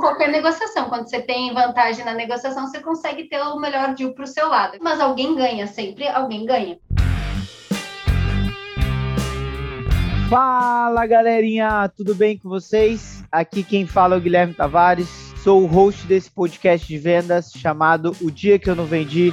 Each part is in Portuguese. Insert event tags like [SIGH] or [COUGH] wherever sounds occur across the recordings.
qualquer negociação. Quando você tem vantagem na negociação, você consegue ter o melhor deal para o seu lado. Mas alguém ganha, sempre alguém ganha. Fala galerinha, tudo bem com vocês? Aqui quem fala é o Guilherme Tavares, sou o host desse podcast de vendas chamado O Dia Que Eu Não Vendi.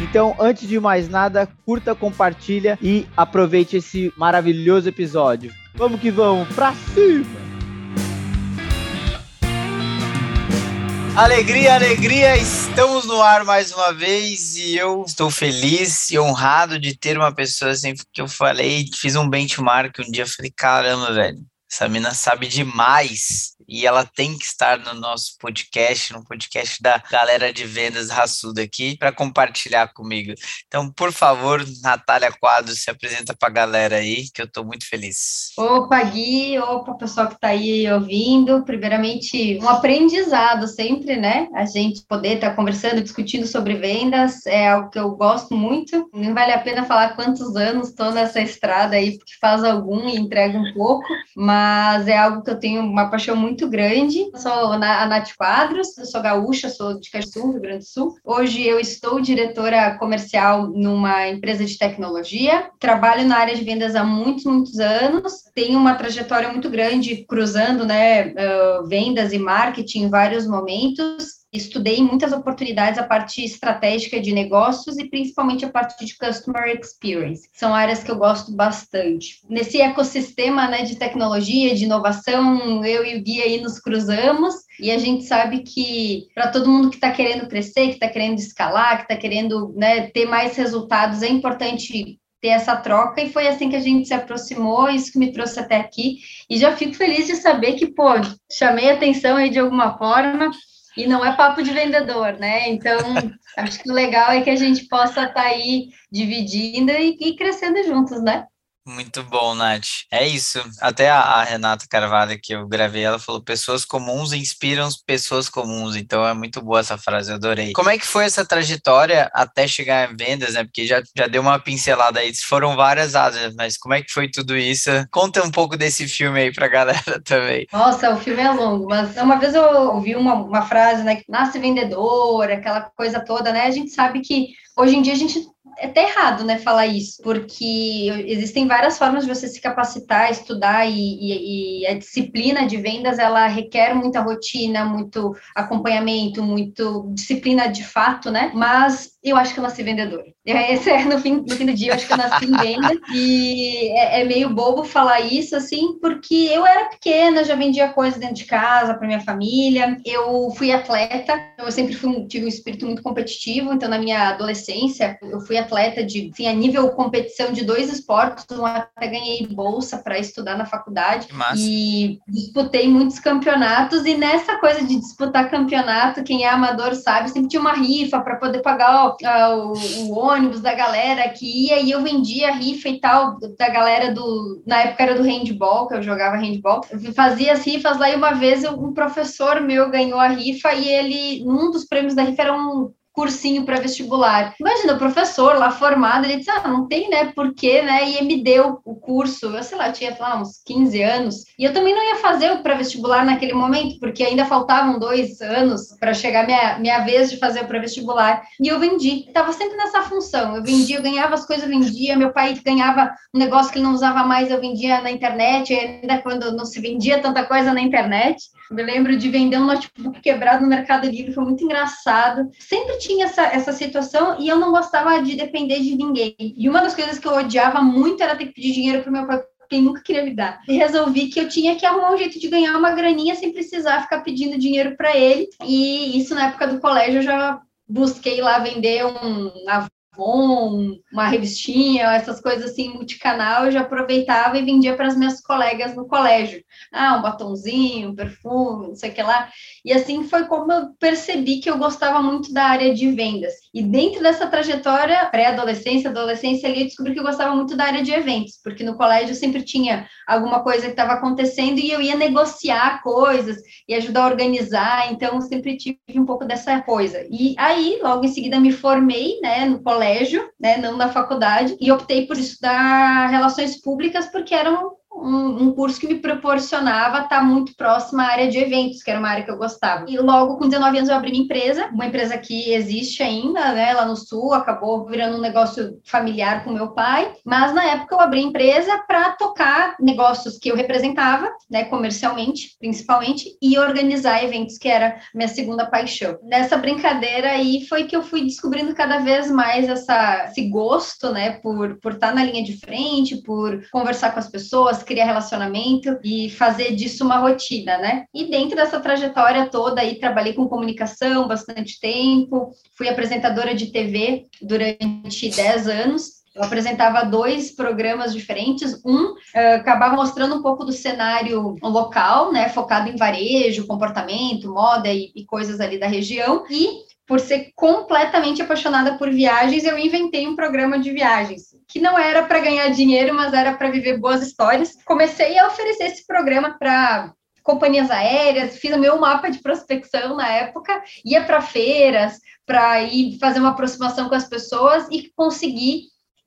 Então, antes de mais nada, curta, compartilha e aproveite esse maravilhoso episódio. Vamos que vamos, pra cima! Alegria, alegria, estamos no ar mais uma vez e eu estou feliz e honrado de ter uma pessoa assim que eu falei, fiz um benchmark um dia, falei, caramba, velho, essa mina sabe demais e ela tem que estar no nosso podcast, no podcast da galera de vendas raçuda aqui, para compartilhar comigo. Então, por favor, Natália Quadros, se apresenta para a galera aí, que eu estou muito feliz. Opa, Gui, opa, pessoal que está aí ouvindo. Primeiramente, um aprendizado sempre, né? A gente poder estar tá conversando, discutindo sobre vendas, é algo que eu gosto muito. Nem vale a pena falar quantos anos estou nessa estrada aí, porque faz algum e entrega um pouco, mas é algo que eu tenho uma paixão muito muito grande. Sou a Nath Quadros, sou gaúcha, sou de Caxias Rio Grande do Sul. Hoje eu estou diretora comercial numa empresa de tecnologia. Trabalho na área de vendas há muitos, muitos anos. Tenho uma trajetória muito grande cruzando, né, uh, vendas e marketing em vários momentos estudei muitas oportunidades a parte estratégica de negócios e principalmente a parte de customer experience. São áreas que eu gosto bastante. Nesse ecossistema né, de tecnologia, de inovação, eu e o Gui aí nos cruzamos e a gente sabe que para todo mundo que está querendo crescer, que está querendo escalar, que está querendo né, ter mais resultados, é importante ter essa troca e foi assim que a gente se aproximou, isso que me trouxe até aqui. E já fico feliz de saber que, pô, chamei atenção aí de alguma forma e não é papo de vendedor, né? Então, acho que o legal é que a gente possa estar tá aí dividindo e, e crescendo juntos, né? Muito bom, Nath. É isso. Até a, a, Renata Carvalho, que eu gravei, ela falou: pessoas comuns inspiram pessoas comuns. Então é muito boa essa frase, eu adorei. Como é que foi essa trajetória até chegar em vendas, né? Porque já, já deu uma pincelada aí. Foram várias áreas, mas como é que foi tudo isso? Conta um pouco desse filme aí pra galera [LAUGHS] também. Nossa, o filme é longo, mas uma vez eu ouvi uma, uma frase, né? Nasce vendedor, aquela coisa toda, né? A gente sabe que hoje em dia a gente é até errado, né, falar isso, porque existem várias formas de você se capacitar, estudar e, e, e, a disciplina de vendas ela requer muita rotina, muito acompanhamento, muito disciplina de fato, né? Mas eu acho que eu nasci vendedora. Esse é no fim, no fim do dia, eu acho que eu nasci em venda. [LAUGHS] E é, é, meio bobo falar isso assim, porque eu era pequena, já vendia coisas dentro de casa para minha família. Eu fui atleta, eu sempre fui, tive um espírito muito competitivo, então na minha adolescência eu fui atleta de, enfim, a nível competição de dois esportes, um até ganhei bolsa para estudar na faculdade. E disputei muitos campeonatos. E nessa coisa de disputar campeonato, quem é amador sabe, sempre tinha uma rifa para poder pagar o, o, ônibus da galera que ia e eu vendia rifa e tal da galera do na época era do handball que eu jogava handball. Eu fazia as rifas lá e uma vez um professor meu ganhou a rifa e ele um dos prêmios da rifa era um cursinho para vestibular. Imagina, o professor lá formado, ele disse, ah, não tem, né, por quê, né, e me deu o curso, eu sei lá, tinha lá, uns 15 anos, e eu também não ia fazer o pré-vestibular naquele momento, porque ainda faltavam dois anos para chegar minha, minha vez de fazer o pré-vestibular, e eu vendi, estava sempre nessa função, eu vendia, eu ganhava as coisas, eu vendia, meu pai ganhava um negócio que ele não usava mais, eu vendia na internet, ainda quando não se vendia tanta coisa na internet, me lembro de vender um notebook quebrado no Mercado Livre, foi muito engraçado. Sempre tinha essa, essa situação e eu não gostava de depender de ninguém. E uma das coisas que eu odiava muito era ter que pedir dinheiro para meu pai quem nunca queria me dar. E resolvi que eu tinha que arrumar um jeito de ganhar uma graninha sem precisar ficar pedindo dinheiro para ele. E isso na época do colégio eu já busquei lá vender um Avon, uma revistinha, essas coisas assim, multicanal, eu já aproveitava e vendia para as minhas colegas no colégio. Ah, um batonzinho, um perfume, não sei o que lá. E assim foi como eu percebi que eu gostava muito da área de vendas. E dentro dessa trajetória, pré-adolescência, adolescência ali, eu descobri que eu gostava muito da área de eventos, porque no colégio sempre tinha alguma coisa que estava acontecendo e eu ia negociar coisas e ajudar a organizar, então sempre tive um pouco dessa coisa. E aí, logo em seguida, me formei, né, no colégio, né, não na faculdade, e optei por estudar relações públicas porque era um um, um, curso que me proporcionava estar muito próximo à área de eventos, que era uma área que eu gostava. E logo com 19 anos eu abri minha empresa, uma empresa que existe ainda, né, lá no Sul, acabou virando um negócio familiar com meu pai, mas na época eu abri a empresa para tocar negócios que eu representava, né, comercialmente, principalmente, e organizar eventos, que era minha segunda paixão. Nessa brincadeira aí foi que eu fui descobrindo cada vez mais essa, esse gosto, né, por, por estar na linha de frente, por conversar com as pessoas, criar relacionamento e fazer disso uma rotina, né? E dentro dessa trajetória toda aí trabalhei com comunicação bastante tempo, fui apresentadora de TV durante 10 anos, eu apresentava dois programas diferentes. Um uh, acabava mostrando um pouco do cenário local, né, focado em varejo, comportamento, moda e, e coisas ali da região. E por ser completamente apaixonada por viagens, eu inventei um programa de viagens que não era para ganhar dinheiro, mas era para viver boas histórias. Comecei a oferecer esse programa para companhias aéreas, fiz o meu mapa de prospecção na época, ia para feiras, para ir fazer uma aproximação com as pessoas e conseguir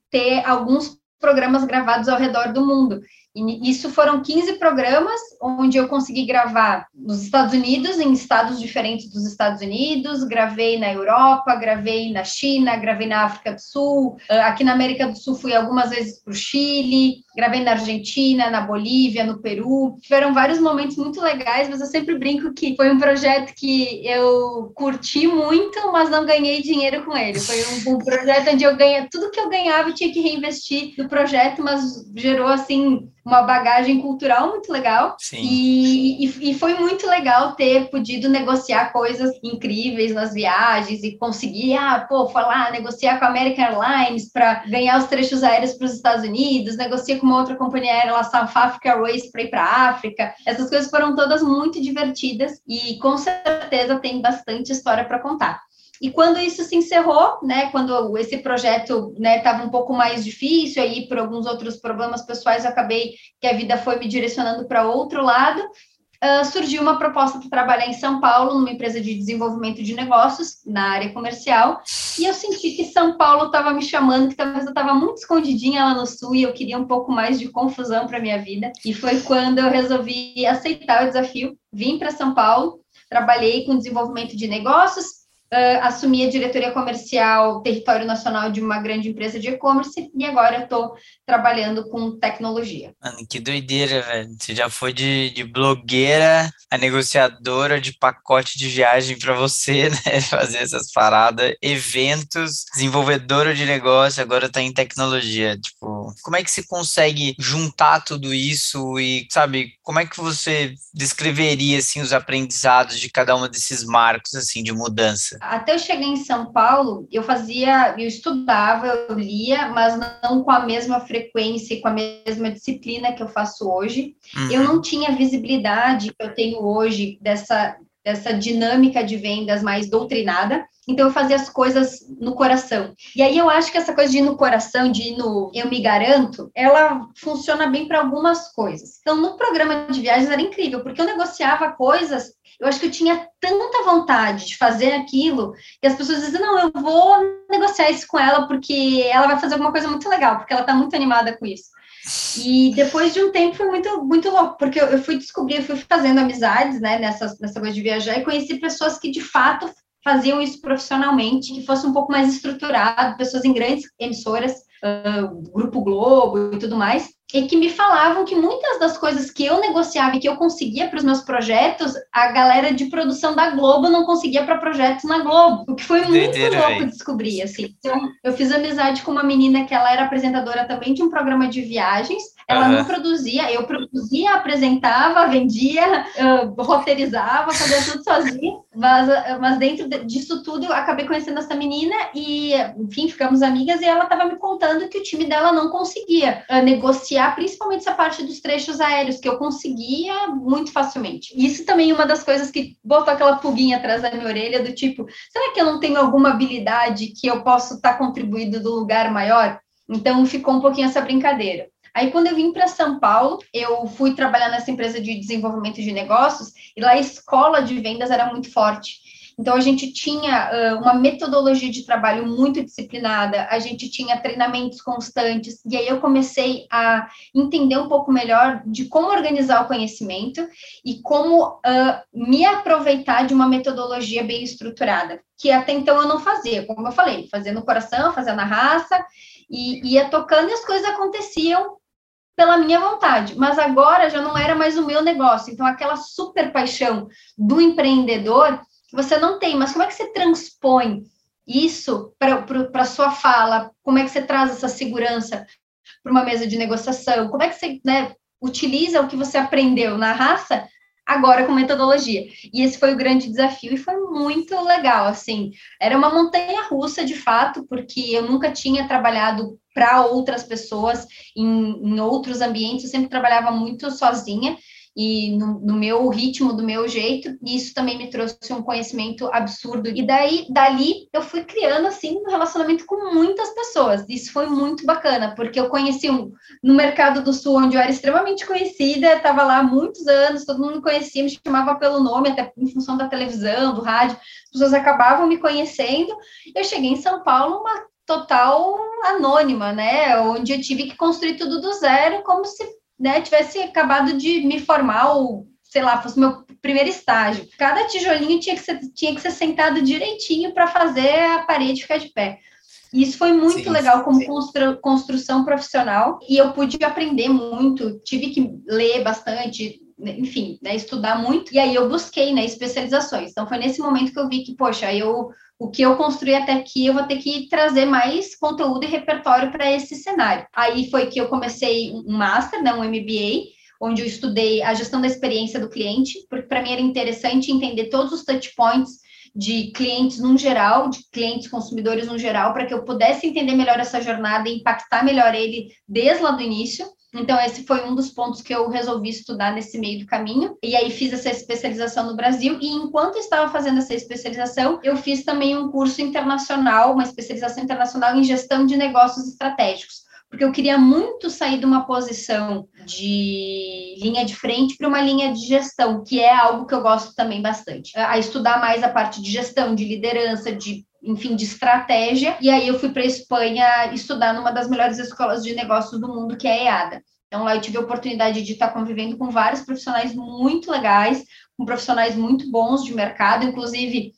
ter alguns programas gravados ao redor do mundo. E isso foram 15 programas, onde eu consegui gravar nos Estados Unidos, em estados diferentes dos Estados Unidos, gravei na Europa, gravei na China, gravei na África do Sul, aqui na América do Sul fui algumas vezes para o Chile, gravei na Argentina, na Bolívia, no Peru. Tiveram vários momentos muito legais, mas eu sempre brinco que foi um projeto que eu curti muito, mas não ganhei dinheiro com ele. Foi um, um projeto onde eu ganhei tudo que eu ganhava, eu tinha que reinvestir no projeto, mas gerou assim uma bagagem cultural muito legal. E, e, e, foi muito legal ter podido negociar coisas incríveis nas viagens e conseguir, ah, pô, falar, negociar com a American Airlines para ganhar os trechos aéreos para os Estados Unidos, negociar com uma outra companhia aérea lá, South Africa Airways, para ir para a África. Essas coisas foram todas muito divertidas e com certeza tem bastante história para contar. E quando isso se encerrou, né, quando esse projeto estava né, um pouco mais difícil, aí por alguns outros problemas pessoais, eu acabei que a vida foi me direcionando para outro lado, uh, surgiu uma proposta para trabalhar em São Paulo, numa empresa de desenvolvimento de negócios, na área comercial, e eu senti que São Paulo estava me chamando, que talvez eu estava muito escondidinha lá no Sul, e eu queria um pouco mais de confusão para minha vida, e foi quando eu resolvi aceitar o desafio, vim para São Paulo, trabalhei com desenvolvimento de negócios, uh, assumi a diretoria comercial território nacional de uma grande empresa de e-commerce e agora estou trabalhando com tecnologia. Mano, que doideira, velho. Você já foi de, de blogueira a negociadora de pacote de viagem para você, [LAUGHS] né? Fazer essas paradas, eventos, desenvolvedora de negócio, agora está em tecnologia. Tipo, como é que se consegue juntar tudo isso e, sabe, como é que você descreveria, assim, os aprendizados de cada um desses marcos, assim, de mudança? Até eu chegar em São Paulo, eu fazia, eu estudava, eu lia, mas não com a mesma frequência e com a mesma disciplina que eu faço hoje. Uhum. Eu não tinha visibilidade que eu tenho hoje dessa, dessa dinâmica de vendas mais doutrinada. Então eu fazia as coisas no coração. E aí eu acho que essa coisa de ir no coração, de ir no eu me garanto, ela funciona bem para algumas coisas. Então no programa de viagens era incrível, porque eu negociava coisas eu acho que eu tinha tanta vontade de fazer aquilo, e as pessoas dizem, não, eu vou negociar isso com ela, porque ela vai fazer alguma coisa muito legal, porque ela está muito animada com isso. E depois de um tempo foi muito, muito louco, porque eu, fui descobrir, eu fui fazendo amizades, né, nessa, nessa coisa de viajar, e conheci pessoas que de fato faziam isso profissionalmente, que fosse um pouco mais estruturado, pessoas em grandes emissoras, uh, Grupo Globo e tudo mais, e que me falavam que muitas das coisas que eu negociava e que eu conseguia para os meus projetos, a galera de produção da Globo não conseguia para projetos na Globo, o que foi muito louco véio. descobrir, assim. Então, eu fiz amizade com uma menina que ela era apresentadora também de um programa de viagens, Ela uhum. não produzia, eu produzia, apresentava, vendia, uh, roteirizava, fazia tudo sozinha. Mas, mas dentro disso tudo, eu acabei conhecendo essa menina e, enfim, ficamos amigas e ela estava me contando que o time dela não conseguia uh, negociar, principalmente essa parte dos trechos aéreos, que eu conseguia muito facilmente. Isso também é uma das coisas que botou aquela pulguinha atrás da minha orelha, do tipo, será que eu não tenho alguma habilidade que eu posso estar tá contribuindo do lugar maior? Então ficou um pouquinho essa brincadeira. Aí, quando eu vim para São Paulo, eu fui trabalhar nessa empresa de desenvolvimento de negócios e lá a escola de vendas era muito forte. Então, a gente tinha uh, uma metodologia de trabalho muito disciplinada, a gente tinha treinamentos constantes, e aí eu comecei a entender um pouco melhor de como organizar o conhecimento e como uh, me aproveitar de uma metodologia bem estruturada, que até então eu não fazia, como eu falei, fazia no coração, fazia na raça, e ia tocando e as coisas aconteciam pela minha vontade, mas agora já não era mais o meu negócio. Então, aquela super paixão do empreendedor, você não tem, mas como é que você transpõe isso para a sua fala? Como é que você traz essa segurança para uma mesa de negociação? Como é que você né, utiliza o que você aprendeu na raça agora com metodologia. E esse foi o grande desafio e foi muito legal, assim. Era uma montanha russa, de fato, porque eu nunca tinha trabalhado para outras pessoas em, em outros ambientes, eu sempre trabalhava muito sozinha e no, no, meu ritmo, do meu jeito, e isso também me trouxe um conhecimento absurdo. E daí, dali, eu fui criando, assim, um relacionamento com muitas pessoas. Isso foi muito bacana, porque eu conheci um, no Mercado do Sul, onde eu era extremamente conhecida, estava lá há muitos anos, todo mundo conhecia, me chamava pelo nome, até em função da televisão, do rádio, as pessoas acabavam me conhecendo. Eu cheguei em São Paulo, uma total anônima, né? Onde eu tive que construir tudo do zero, como se né, tivesse acabado de me formar, ou sei lá, fosse meu primeiro estágio. Cada tijolinho tinha que ser, tinha que ser sentado direitinho para fazer a parede ficar de pé. E isso foi muito sim, legal como constru, construção profissional e eu pude aprender muito, tive que ler bastante, enfim, né, estudar muito, e aí eu busquei né, especializações. Então foi nesse momento que eu vi que, poxa, eu o que eu construí até aqui, eu vou ter que trazer mais conteúdo e repertório para esse cenário. Aí foi que eu comecei um master, né, um MBA, onde eu estudei a gestão da experiência do cliente, porque para mim era interessante entender todos os touch points de clientes no geral, de clientes consumidores no geral, para que eu pudesse entender melhor essa jornada e impactar melhor ele desde lá do início. Então, esse foi um dos pontos que eu resolvi estudar nesse meio do caminho. E aí, fiz essa especialização no Brasil. E enquanto estava fazendo essa especialização, eu fiz também um curso internacional, uma especialização internacional em gestão de negócios estratégicos. Porque eu queria muito sair de uma posição de linha de frente para uma linha de gestão, que é algo que eu gosto também bastante. A estudar mais a parte de gestão, de liderança, de enfim, de estratégia. E aí eu fui para a Espanha estudar numa das melhores escolas de negócios do mundo, que é a EADA. Então lá eu tive a oportunidade de estar convivendo com vários profissionais muito legais, com profissionais muito bons de mercado, inclusive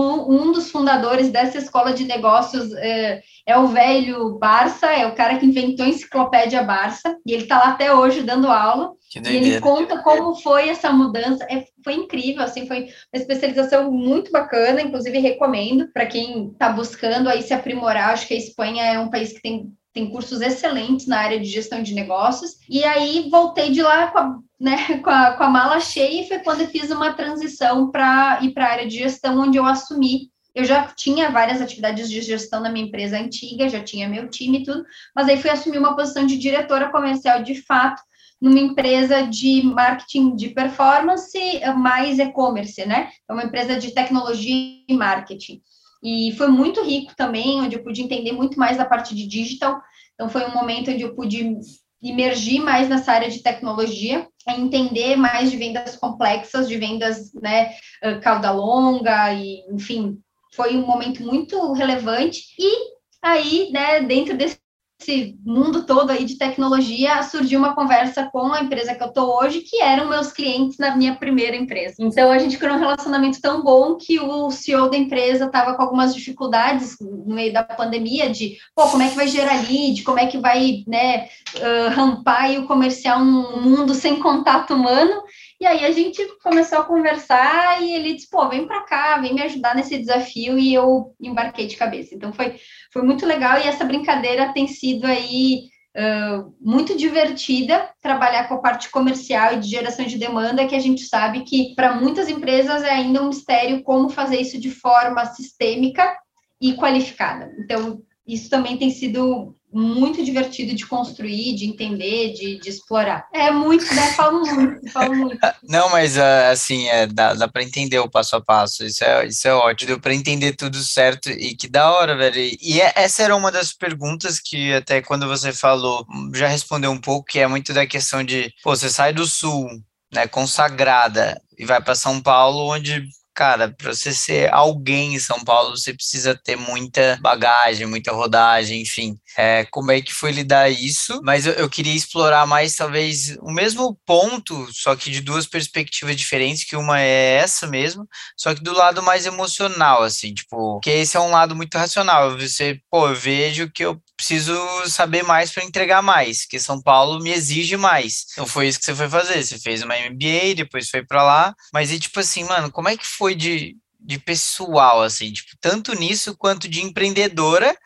um, dos fundadores dessa escola de negócios é, é, o velho Barça, é o cara que inventou a enciclopédia Barça, e ele está lá até hoje dando aula. E ele conta como foi essa mudança. É, foi incrível, assim, foi uma especialização muito bacana, inclusive recomendo para quem está buscando aí se aprimorar. Acho que a Espanha é um país que tem, tem cursos excelentes na área de gestão de negócios. E aí voltei de lá com a, né, com a, com a mala cheia e foi quando eu fiz uma transição para ir para a área de gestão, onde eu assumi eu já tinha várias atividades de gestão na minha empresa antiga, já tinha meu time e tudo, mas aí fui assumir uma posição de diretora comercial de fato, numa empresa de marketing de performance mais e-commerce, né? É uma empresa de tecnologia e marketing. E foi muito rico também, onde eu pude entender muito mais da parte de digital. Então, foi um momento onde eu pude imergir mais nessa área de tecnologia, entender mais de vendas complexas, de vendas, né, cauda longa, e, enfim, foi um momento muito relevante. E aí, né, dentro desse esse mundo todo aí de tecnologia, surgiu uma conversa com a empresa que eu tô hoje, que eram meus clientes na minha primeira empresa. Então a gente criou um relacionamento tão bom que o CEO da empresa estava com algumas dificuldades no meio da pandemia de, pô, como é que vai gerar lead, como é que vai, né, uh, rampar o comercial num mundo sem contato humano. E aí a gente começou a conversar e ele disse, pô, vem para cá, vem me ajudar nesse desafio e eu embarquei de cabeça. Então foi, foi muito legal e essa brincadeira tem sido aí uh, muito divertida trabalhar com a parte comercial e de geração de demanda, que a gente sabe que para muitas empresas é ainda um mistério como fazer isso de forma sistêmica e qualificada. Então, isso também tem sido muito divertido de construir, de entender, de, de explorar. É muito, né? Falo muito, falo muito. [LAUGHS] Não, mas ah, assim, é, dá, dá para entender o passo a passo. Isso é, isso é ótimo. Deu para entender tudo certo e que da hora, velho. E é, essa era uma das perguntas que até quando você falou, já respondeu um pouco, que é muito da questão de, pô, você sai do sul, né, consagrada e vai para São Paulo, onde cara, para você ser alguém em São Paulo, você precisa ter muita bagagem, muita rodagem, enfim. É, como é que foi lidar isso? Mas eu, eu, queria explorar mais, talvez, o mesmo ponto, só que de duas perspectivas diferentes, que uma é essa mesmo, só que do lado mais emocional, assim, tipo, que esse é um lado muito racional. Você, pô, eu vejo que eu preciso saber mais para entregar mais, que São Paulo me exige mais. Então foi isso que você foi fazer. Você fez uma MBA, depois foi para lá. Mas e tipo assim, mano, como é que foi de, de pessoal, assim, tipo, tanto nisso quanto de empreendedora,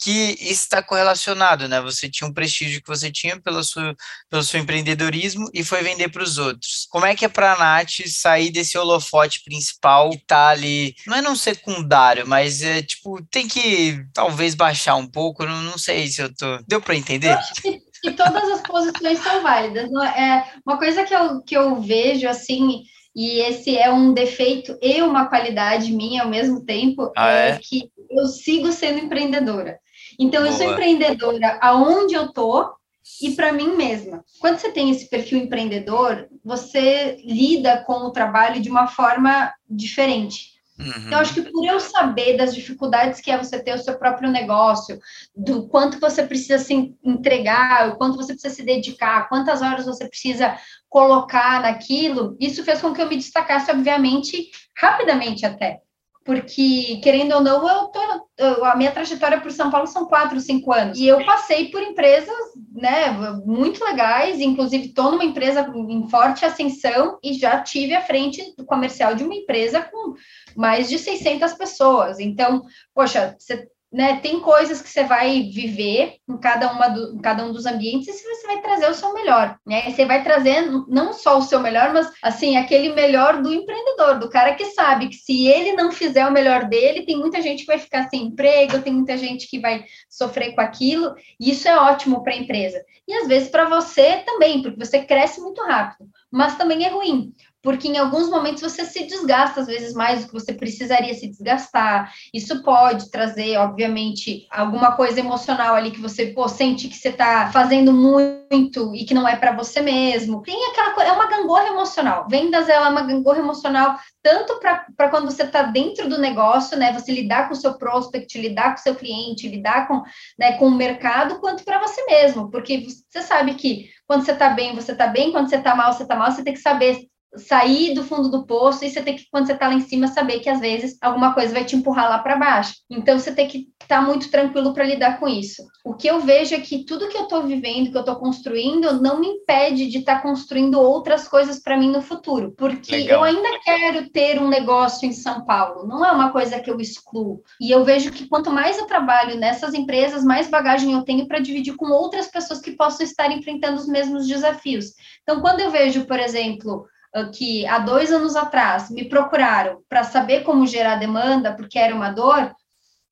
que está correlacionado, né? Você tinha um prestígio que você tinha pelo seu, pelo seu empreendedorismo e foi vender para os outros. Como é que é para a Nath sair desse holofote principal que tá ali, não é não secundário, mas é tipo, tem que talvez baixar um pouco, não, não sei se eu tô... Deu para entender? Eu acho que, que todas as posições são válidas. É uma coisa que eu, que eu vejo, assim, e esse é um defeito e uma qualidade minha ao mesmo tempo, ah, é? é? que eu sigo sendo empreendedora. Então, Boa. eu sou empreendedora aonde eu tô e para mim mesma. Quando você tem esse perfil empreendedor, você lida com o trabalho de uma forma diferente. Uhum. Então, acho que por eu saber das dificuldades que é você ter o seu próprio negócio, do quanto você precisa se entregar, o quanto você precisa se dedicar, quantas horas você precisa colocar naquilo, isso fez com que eu me destacasse, obviamente, rapidamente até porque, querendo ou não, eu tô, eu, a minha trajetória por São Paulo são quatro, cinco anos. E eu passei por empresas, né, muito legais, inclusive estou numa empresa em forte ascensão e já tive à frente do comercial de uma empresa com mais de 600 pessoas. Então, poxa, você né, tem coisas que você vai viver em cada, uma do, cada um dos ambientes e você vai trazer o seu melhor, né? Você vai trazer não só o seu melhor, mas assim, aquele melhor do empreendedor, do cara que sabe que se ele não fizer o melhor dele, tem muita gente que vai ficar sem emprego, tem muita gente que vai sofrer com aquilo, e isso é ótimo para a empresa. E às vezes para você também, porque você cresce muito rápido, mas também é ruim, porque em alguns momentos você se desgasta às vezes mais do que você precisaria se desgastar. Isso pode trazer, obviamente, alguma coisa emocional ali que você pô, sente que você está fazendo muito e que não é para você mesmo. Tem aquela coisa, é uma gangorra emocional. Vendas ela é uma gangorra emocional tanto para quando você está dentro do negócio, né? Você lidar com o seu prospect, lidar com o seu cliente, lidar com, né, com o mercado, quanto para você mesmo, porque você sabe que quando você está bem, você está bem, quando você está mal, você está mal, você tem que saber sair do fundo do poço e você tem que, quando você está lá em cima, saber que às vezes alguma coisa vai te empurrar lá para baixo. Então você tem que estar tá muito tranquilo para lidar com isso. O que eu vejo é que tudo que eu estou vivendo, que eu estou construindo, não me impede de estar tá construindo outras coisas para mim no futuro, porque Legal. eu ainda quero ter um negócio em São Paulo. Não é uma coisa que eu excluo. E eu vejo que quanto mais eu trabalho nessas empresas, mais bagagem eu tenho para dividir com outras pessoas que possam estar enfrentando os mesmos desafios. Então, quando eu vejo, por exemplo, que há dois anos atrás me procuraram para saber como gerar demanda, porque era uma dor,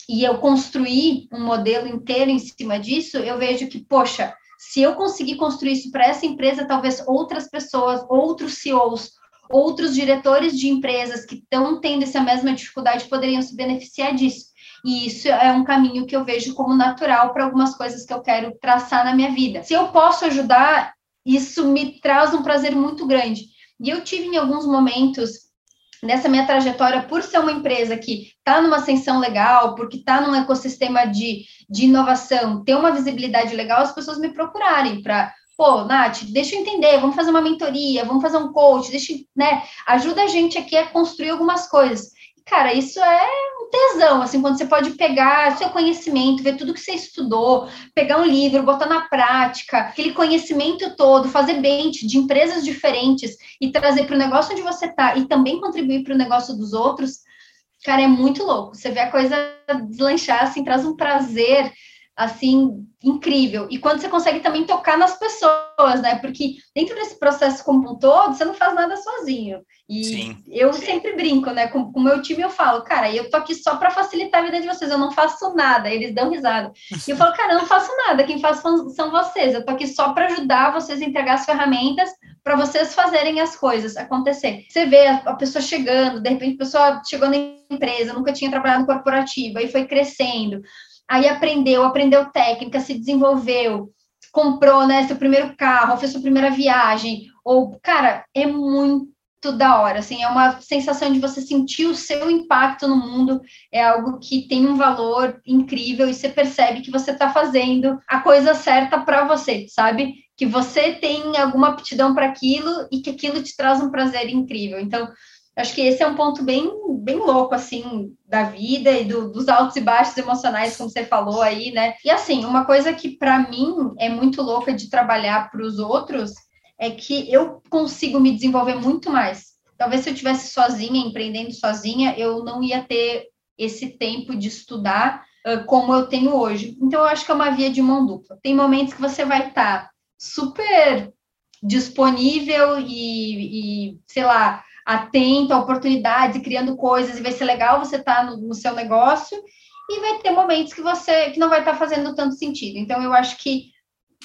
e eu construí um modelo inteiro em cima disso, eu vejo que, poxa, se eu conseguir construir isso para essa empresa, talvez outras pessoas, outros CEOs, outros diretores de empresas que estão tendo essa mesma dificuldade poderiam se beneficiar disso. E isso é um caminho que eu vejo como natural para algumas coisas que eu quero traçar na minha vida. Se eu posso ajudar, isso me traz um prazer muito grande. E eu tive em alguns momentos nessa minha trajetória, por ser uma empresa que está numa ascensão legal, porque está num ecossistema de, de inovação, ter uma visibilidade legal, as pessoas me procurarem para pô, Nath, deixa eu entender, vamos fazer uma mentoria, vamos fazer um coach, deixa, né, ajuda a gente aqui a construir algumas coisas. Cara, isso é tesão, assim, quando você pode pegar seu conhecimento, ver tudo que você estudou, pegar um livro, botar na prática, aquele conhecimento todo, fazer bench de empresas diferentes e trazer para o negócio onde você está e também contribuir para o negócio dos outros, cara, é muito louco. Você vê a coisa deslanchar, assim, traz um prazer assim, incrível. E quando você consegue também tocar nas pessoas, né? Porque dentro desse processo como um todo, você não faz nada sozinho. E sim, eu sempre brinco, né? Com o meu time eu falo, cara, eu tô aqui só para facilitar a vida de vocês, eu não faço nada. Eles dão risada. E eu falo, cara, eu não faço nada, quem faz são vocês. Eu tô aqui só para ajudar vocês a entregar as ferramentas para vocês fazerem as coisas acontecer. Você vê a, pessoa chegando, de repente a pessoa chegou na empresa, nunca tinha trabalhado no corporativo, aí foi crescendo aí aprendeu, aprendeu técnica, se desenvolveu, comprou, né, seu primeiro carro, fez sua primeira viagem, ou, cara, é muito da hora, assim, é uma sensação de você sentir o seu impacto no mundo, é algo que tem um valor incrível e você percebe que você está fazendo a coisa certa para você, sabe? Que você tem alguma aptidão para aquilo e que aquilo te traz um prazer incrível. Então, Acho que esse é um ponto bem, bem louco, assim, da vida e do, dos altos e baixos emocionais, como você falou aí, né? E, assim, uma coisa que, para mim, é muito louca de trabalhar para os outros é que eu consigo me desenvolver muito mais. Talvez se eu tivesse sozinha, empreendendo sozinha, eu não ia ter esse tempo de estudar uh, como eu tenho hoje. Então, eu acho que é uma via de mão dupla. Tem momentos que você vai estar tá super disponível e, e sei lá, atento a oportunidades criando coisas, e vai ser legal você estar tá no, no, seu negócio, e vai ter momentos que você que não vai estar tá fazendo tanto sentido. Então, eu acho que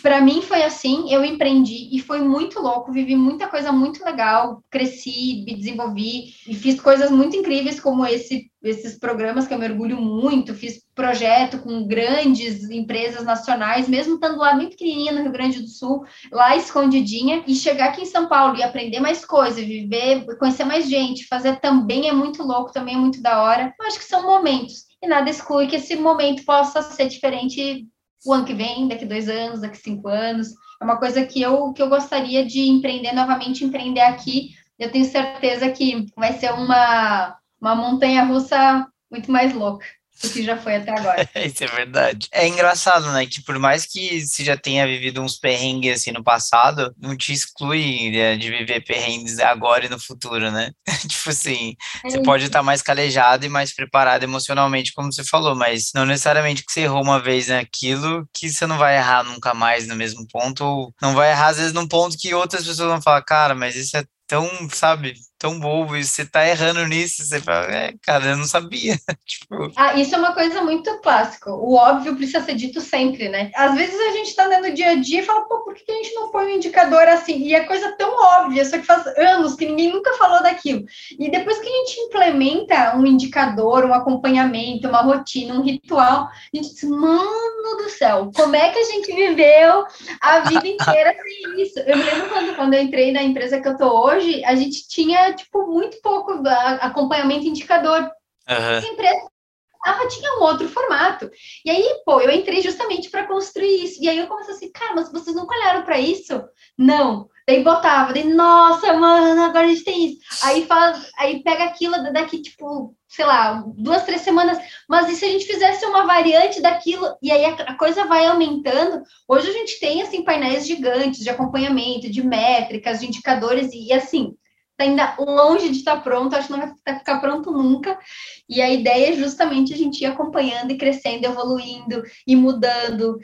para mim foi assim, eu empreendi e foi muito louco, vivi muita coisa muito legal, cresci, me desenvolvi e fiz coisas muito incríveis como esse, esses programas que eu me orgulho muito, fiz projeto com grandes empresas nacionais, mesmo estando lá bem pequenininha no Rio Grande do Sul, lá escondidinha, e chegar aqui em São Paulo e aprender mais coisas, viver, conhecer mais gente, fazer também é muito louco, também é muito da hora. Eu acho que são momentos e nada exclui que esse momento possa ser diferente o ano que vem, daqui dois anos, daqui cinco anos. É uma coisa que eu, que eu gostaria de empreender novamente, empreender aqui. Eu tenho certeza que vai ser uma, uma montanha russa muito mais louca do que já foi até agora. [LAUGHS] Isso é verdade. É engraçado, né? Que por mais que você já tenha vivido uns perrengues assim no passado, não te exclui né, de viver perrengues agora e no futuro, né? [LAUGHS] tipo assim, é você pode estar mais calejado e mais preparado emocionalmente, como você falou, mas não necessariamente que você errou uma vez naquilo que você não vai errar nunca mais no mesmo ponto, ou não vai errar às vezes num ponto que outras pessoas vão falar, cara, mas isso é tão, sabe, tão bobo e você tá errando nisso. Você fala, é, cara, eu não sabia. [LAUGHS] tipo... Ah, isso é uma coisa muito clássica. O óbvio precisa ser dito sempre, né? Às vezes a gente tá no dia a dia e fala, pô, por que a gente não põe um indicador assim? E é coisa tão óbvia, só que faz anos que ninguém nunca falou daquilo. E depois que a gente implementa um indicador, um acompanhamento, uma rotina, um ritual, a gente diz, mano do céu, como é que a gente viveu a vida [LAUGHS] inteira sem isso? Eu me lembro quando, quando eu entrei na empresa que eu tô hoje, a gente tinha tipo, muito pouco acompanhamento indicador. Uhum. empresa ela tinha um outro formato. E aí, pô, eu entrei justamente para construir isso. E aí eu comecei assim, cara, mas vocês nunca olharam para isso? Não. Daí botava, daí, nossa, mano, agora a gente tem isso. Aí faz, aí pega aquilo daqui, tipo, sei lá, duas, três semanas. Mas e se a gente fizesse uma variante daquilo? E aí a, a coisa vai aumentando. Hoje a gente tem, assim, painéis gigantes de acompanhamento, de métricas, de indicadores, e, e assim, Tá ainda longe de estar pronto, acho que não vai ficar pronto nunca. E a ideia é justamente a gente ir acompanhando e crescendo, evoluindo e mudando,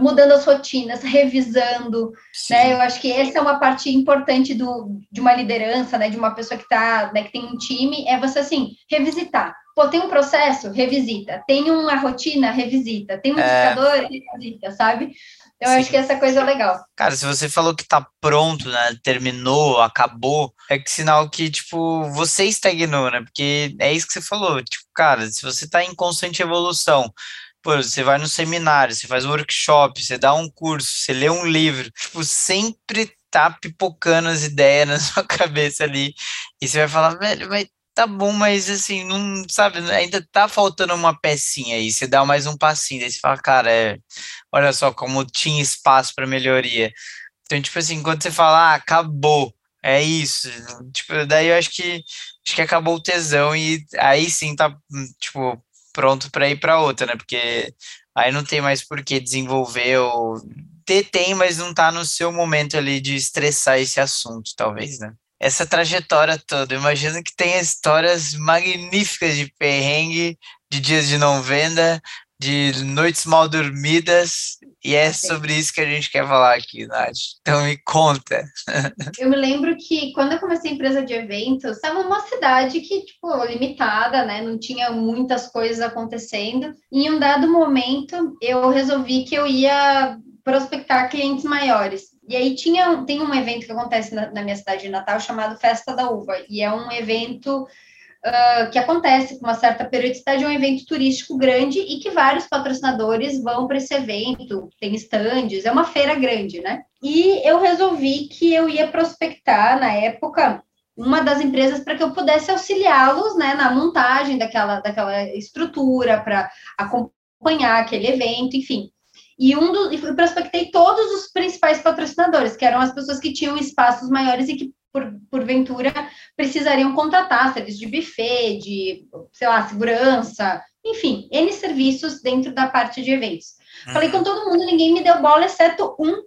mudando as rotinas, revisando, né? Eu acho que essa é uma parte importante do, de uma liderança, né? De uma pessoa que tá, né, que tem um time, é você assim, revisitar. Pô, tem um processo, revisita. Tem uma rotina, revisita. Tem um é... indicador, revisita, sabe? Eu Sim. acho que essa coisa é legal. Cara, se você falou que tá pronto, né? Terminou, acabou, é que sinal que, tipo, você estagnou, né? Porque é isso que você falou. Tipo, cara, se você tá em constante evolução, pô, você vai no seminário, você faz um workshop, você dá um curso, você lê um livro, tipo, sempre tá pipocando as ideias [LAUGHS] na sua cabeça ali. E você vai falar, velho, mas tá bom, mas assim, não, sabe, ainda tá faltando uma pecinha aí, você dá mais um passinho, daí você fala, cara, é, olha só como tinha espaço para melhoria. Então, tipo assim, quando você fala, ah, acabou, é isso, tipo, daí eu acho que acho que acabou o tesão e aí sim tá, tipo, pronto para ir para outra, né? Porque aí não tem mais por que desenvolver ou ter tem, mas não tá no seu momento ali de estressar esse assunto, talvez, né? Essa trajetória toda. Imagino que tenha histórias magníficas de perrengue, de dias de não venda, de noites mal dormidas, e é sobre isso que a gente quer falar aqui, Nath. Então me conta. [LAUGHS] Eu me lembro que quando eu comecei a empresa de eventos, estava numa cidade que, tipo, limitada, né? Não tinha muitas coisas acontecendo. Em um dado momento, eu resolvi que eu ia prospectar clientes maiores. E aí tinha, tem um evento que acontece na, na minha cidade de Natal chamado Festa da Uva, e é um evento uh, que acontece com uma certa periodicidade, é um evento turístico grande e que vários patrocinadores vão para esse evento, tem estandes, é uma feira grande, né? E eu resolvi que eu ia prospectar, na época, uma das empresas para que eu pudesse auxiliá-los né, na montagem daquela, daquela estrutura, para acompanhar aquele evento, enfim. E um dos, e prospectei todos os principais patrocinadores, que eram as pessoas que tinham espaços maiores e que por, porventura, precisariam contratar serviço de buffet, de, sei lá, segurança, enfim, N serviços dentro da parte de eventos. Uhum. Falei com todo mundo, ninguém me deu bola, exceto um,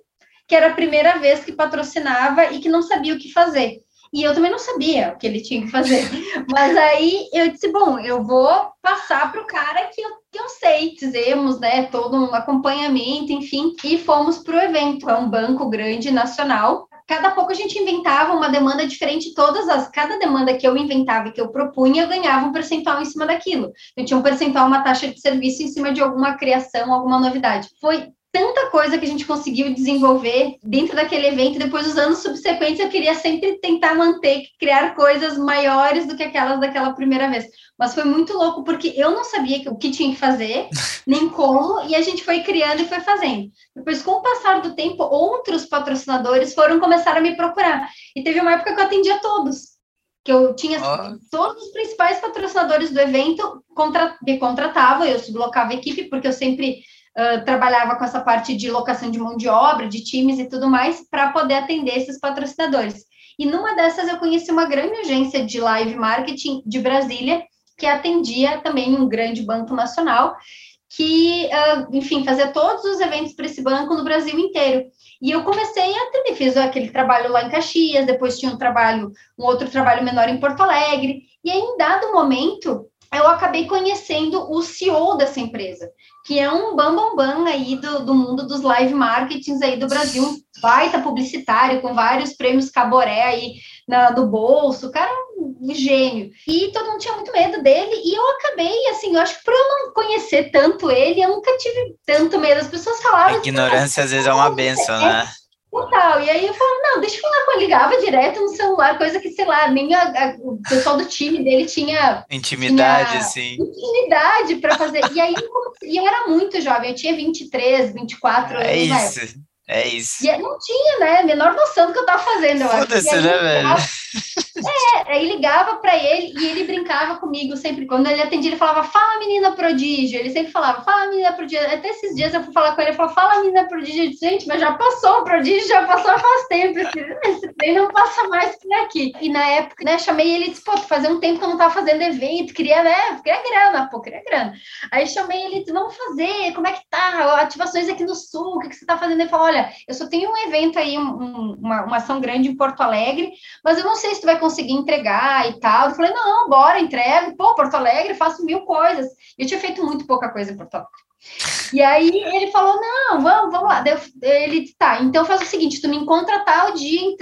que era a primeira vez que patrocinava e que não sabia o que fazer. E eu também não sabia o que ele tinha que fazer. [LAUGHS] Mas aí eu disse: bom, eu vou passar para o cara que eu, que eu sei. Fizemos né, todo um acompanhamento, enfim, e fomos para o evento. É um banco grande nacional cada pouco a gente inventava uma demanda diferente, todas as, cada demanda que eu inventava e que eu propunha, eu ganhava um percentual em cima daquilo. Eu tinha um percentual, uma taxa de serviço em cima de alguma criação, alguma novidade. Foi tanta coisa que a gente conseguiu desenvolver dentro daquele evento. Depois, os anos subsequentes, eu queria sempre tentar manter, criar coisas maiores do que aquelas daquela primeira vez. Mas foi muito louco, porque eu não sabia o que tinha que fazer, [LAUGHS] nem como, e a gente foi criando e foi fazendo. Depois, com o passar do tempo, outros patrocinadores foram começar a me procurar. E teve uma época que eu atendia todos. Que eu tinha oh. todos os principais patrocinadores do evento contra, me contratavam, eu sublocava a equipe, porque eu sempre trabalhava com essa parte de locação de mão de obra, de times e tudo mais, para poder atender esses patrocinadores. E numa dessas eu conheci uma grande agência de live marketing de Brasília, que atendia também um grande banco nacional, que, uh, enfim, fazia todos os eventos para esse banco no Brasil inteiro. E eu comecei a atender, fiz aquele trabalho lá em Caxias, depois tinha um trabalho, um outro trabalho menor em Porto Alegre, e aí, em dado momento, eu acabei conhecendo o CEO dessa empresa, que é um bambambam bam, bam aí do, do mundo dos live marketings aí do Brasil, um baita publicitário, com vários prêmios Caboré aí na, no bolso, o cara é um gênio. E todo mundo tinha muito medo dele, e eu acabei, assim, eu acho que por eu não conhecer tanto ele, eu nunca tive tanto medo. As pessoas falavam... A ignorância, às vezes, é uma benção, né? Total. E aí eu falo, não, deixa eu falar com ele. Ligava direto no celular, coisa que, sei lá, nem a, a, o pessoal do time dele tinha. Intimidade, tinha sim. Intimidade para fazer. E aí, e eu era muito jovem, eu tinha 23, 24 anos. É isso. É isso. E não tinha, né? Menor noção do que eu tava fazendo. Foda-se, né, velho? É, aí ligava para ele e ele brincava comigo sempre. Quando ele atendia, ele falava, fala menina prodígio. Ele sempre falava, fala menina prodígio. Até esses dias eu fui falar com ele, ele falou, fala menina prodígio. Eu disse, gente, mas já passou o prodígio, já passou faz tempo. Esse, trem não passa mais por aqui. E na época, né, chamei ele e disse, pô, fazia um tempo que eu não tava fazendo evento, queria, né, queria grana, pô, queria grana. Aí chamei ele e disse, vamos fazer, como é que tá? Ativações aqui no Sul, o que, que você tá fazendo? Ele falou, olha, eu só tenho um evento aí, um, uma, uma ação grande em Porto Alegre, mas eu não sei se tu vai conseguir entregar e tal. Eu falei, não, bora, entrego. Pô, Porto Alegre, faço mil coisas. Eu tinha feito muito pouca coisa em Porto Alegre. E aí ele falou, não, vamos, vamos lá. Ele, tá, então faz o seguinte, tu me encontra tal dia,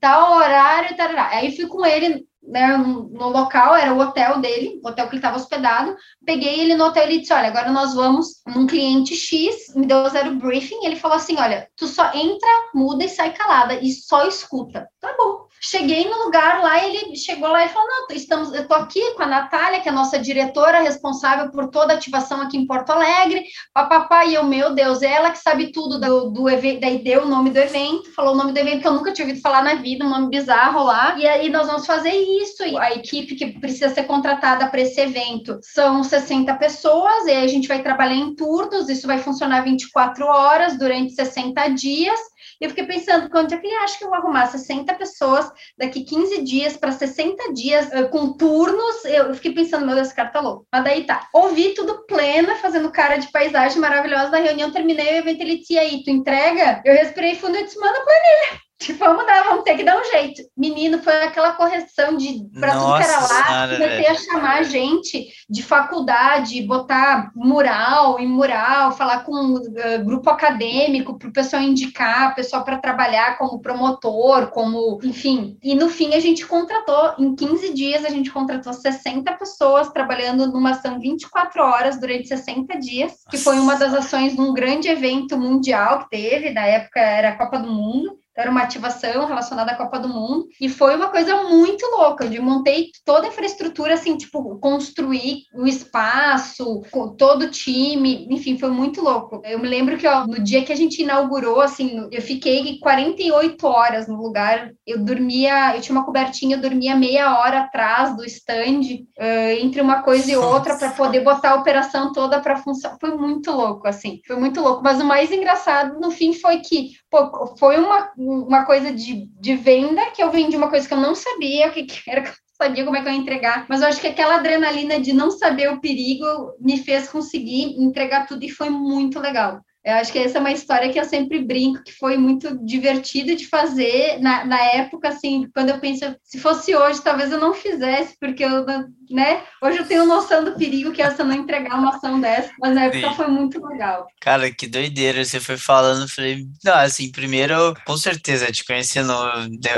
tal horário, tarará. Aí fui com ele né, no local, era o hotel dele, o hotel que ele estava hospedado. Peguei ele no hotel e disse: Olha, agora nós vamos num cliente X, me deu zero briefing. Ele falou assim: Olha, tu só entra, muda e sai calada e só escuta. Tá bom. Cheguei no lugar lá, ele chegou lá e falou: Não, estamos, eu tô aqui com a Natália, que é a nossa diretora responsável por toda a ativação aqui em Porto Alegre. Papapá, e eu, meu Deus, é ela que sabe tudo do, do evento. Daí deu o nome do evento, falou o nome do evento que eu nunca tinha ouvido falar na vida, um nome bizarro lá. E aí nós vamos fazer isso. E a equipe que precisa ser contratada para esse evento são 60 pessoas, e aí a gente vai trabalhar em turnos, isso vai funcionar 24 horas durante 60 dias. E eu fiquei pensando, quanto é que ele acha que eu vou arrumar 60 pessoas daqui 15 dias para 60 dias uh, com turnos? Eu fiquei pensando, meu Deus, esse cara tá louco. Mas daí tá. Ouvi tudo plena, fazendo cara de paisagem maravilhosa da reunião, terminei o evento, ele disse, aí, tu entrega? Eu respirei fundo e disse, manda planilha. Tipo, vamos dar, vamos ter que dar um jeito. Menino, foi aquela correção de para tudo que era lá, comecei a chamar gente de faculdade, botar mural em mural, falar com uh, grupo acadêmico para o pessoal indicar, pessoal para trabalhar como promotor, como, enfim. E no fim a gente contratou, em 15 dias a gente contratou 60 pessoas trabalhando numa ação 24 horas durante 60 dias, que foi uma das ações de um grande evento mundial que teve, na época era a Copa do Mundo era uma ativação relacionada à Copa do Mundo, e foi uma coisa muito louca, onde montei toda a infraestrutura, assim, tipo, construir o espaço, todo o time, enfim, foi muito louco. Eu me lembro que, ó, no dia que a gente inaugurou, assim, eu fiquei 48 horas no lugar, eu dormia, eu tinha uma cobertinha, eu dormia meia hora atrás do stand, uh, entre uma coisa e outra, para poder botar a operação toda para funcionar. Foi muito louco, assim, foi muito louco. Mas o mais engraçado, no fim, foi que, pô, foi uma uma coisa de, de venda, que eu vendi uma coisa que eu não sabia o que, que era, que eu sabia como é que eu ia entregar, mas eu acho que aquela adrenalina de não saber o perigo me fez conseguir entregar tudo e foi muito legal. Eu acho que essa é uma história que eu sempre brinco, que foi muito divertida de fazer na, na época, assim, quando eu penso, se fosse hoje, talvez eu não fizesse, porque eu, né, hoje eu tenho noção do perigo que é você não entregar uma ação dessa, mas na época Sim. foi muito legal. Cara, que doideira, você foi falando, falei, não, assim, primeiro, com certeza, te conhecendo,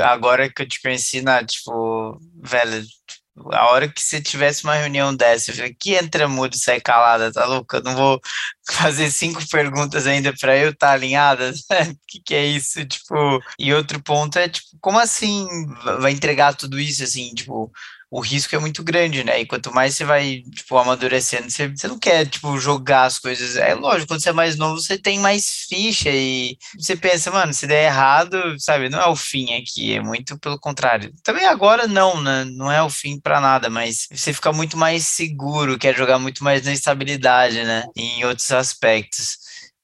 agora que eu te conheci na, tipo, velho, a hora que você tivesse uma reunião dessa, eu falei, que entra mudo e sai calada, tá louca? Eu não vou [LAUGHS] fazer cinco perguntas ainda para eu estar tá alinhada? O [LAUGHS] que, que é isso? Tipo, e outro ponto é, tipo, como assim vai entregar tudo isso, assim, tipo, o risco é muito grande, né? E quanto mais você vai, tipo, amadurecendo, você, você não quer, tipo, jogar as coisas. É lógico, quando você é mais novo, você tem mais ficha e você pensa, mano, se der errado, sabe, não é o fim aqui, é muito pelo contrário. Também agora não, né? Não é o fim para nada, mas você fica muito mais seguro, quer jogar muito mais na estabilidade, né? Em outros aspectos.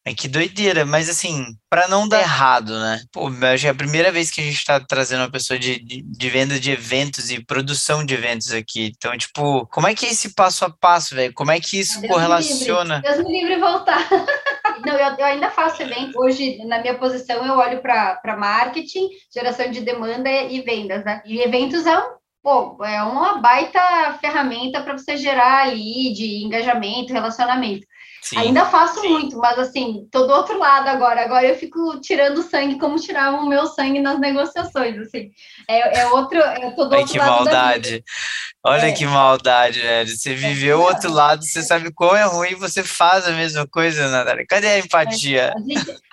É que doideira, mas assim, para não dar errado, né? Pô, acho que é a primeira vez que a gente tá trazendo uma pessoa de, de, de, venda de eventos e produção de eventos aqui. Então, tipo, como é que é esse passo a passo, velho? Como é que isso Deus correlaciona? Me Deus me livre voltar. [LAUGHS] não, eu, eu, ainda faço evento. Hoje, na minha posição, eu olho para marketing, geração de demanda e vendas, né? E eventos é um pô, é uma baita ferramenta para você gerar lead, engajamento, relacionamento. Sim, Ainda faço sim. muito, mas assim, tô do outro lado agora. Agora eu fico tirando sangue como tirava o meu sangue nas negociações, assim. É, é outro, eu tô do Ai, outro que lado maldade. Olha é. que maldade, velho. Você viveu o outro lado, você sabe qual é ruim, você faz a mesma coisa, Natália. Cadê a empatia?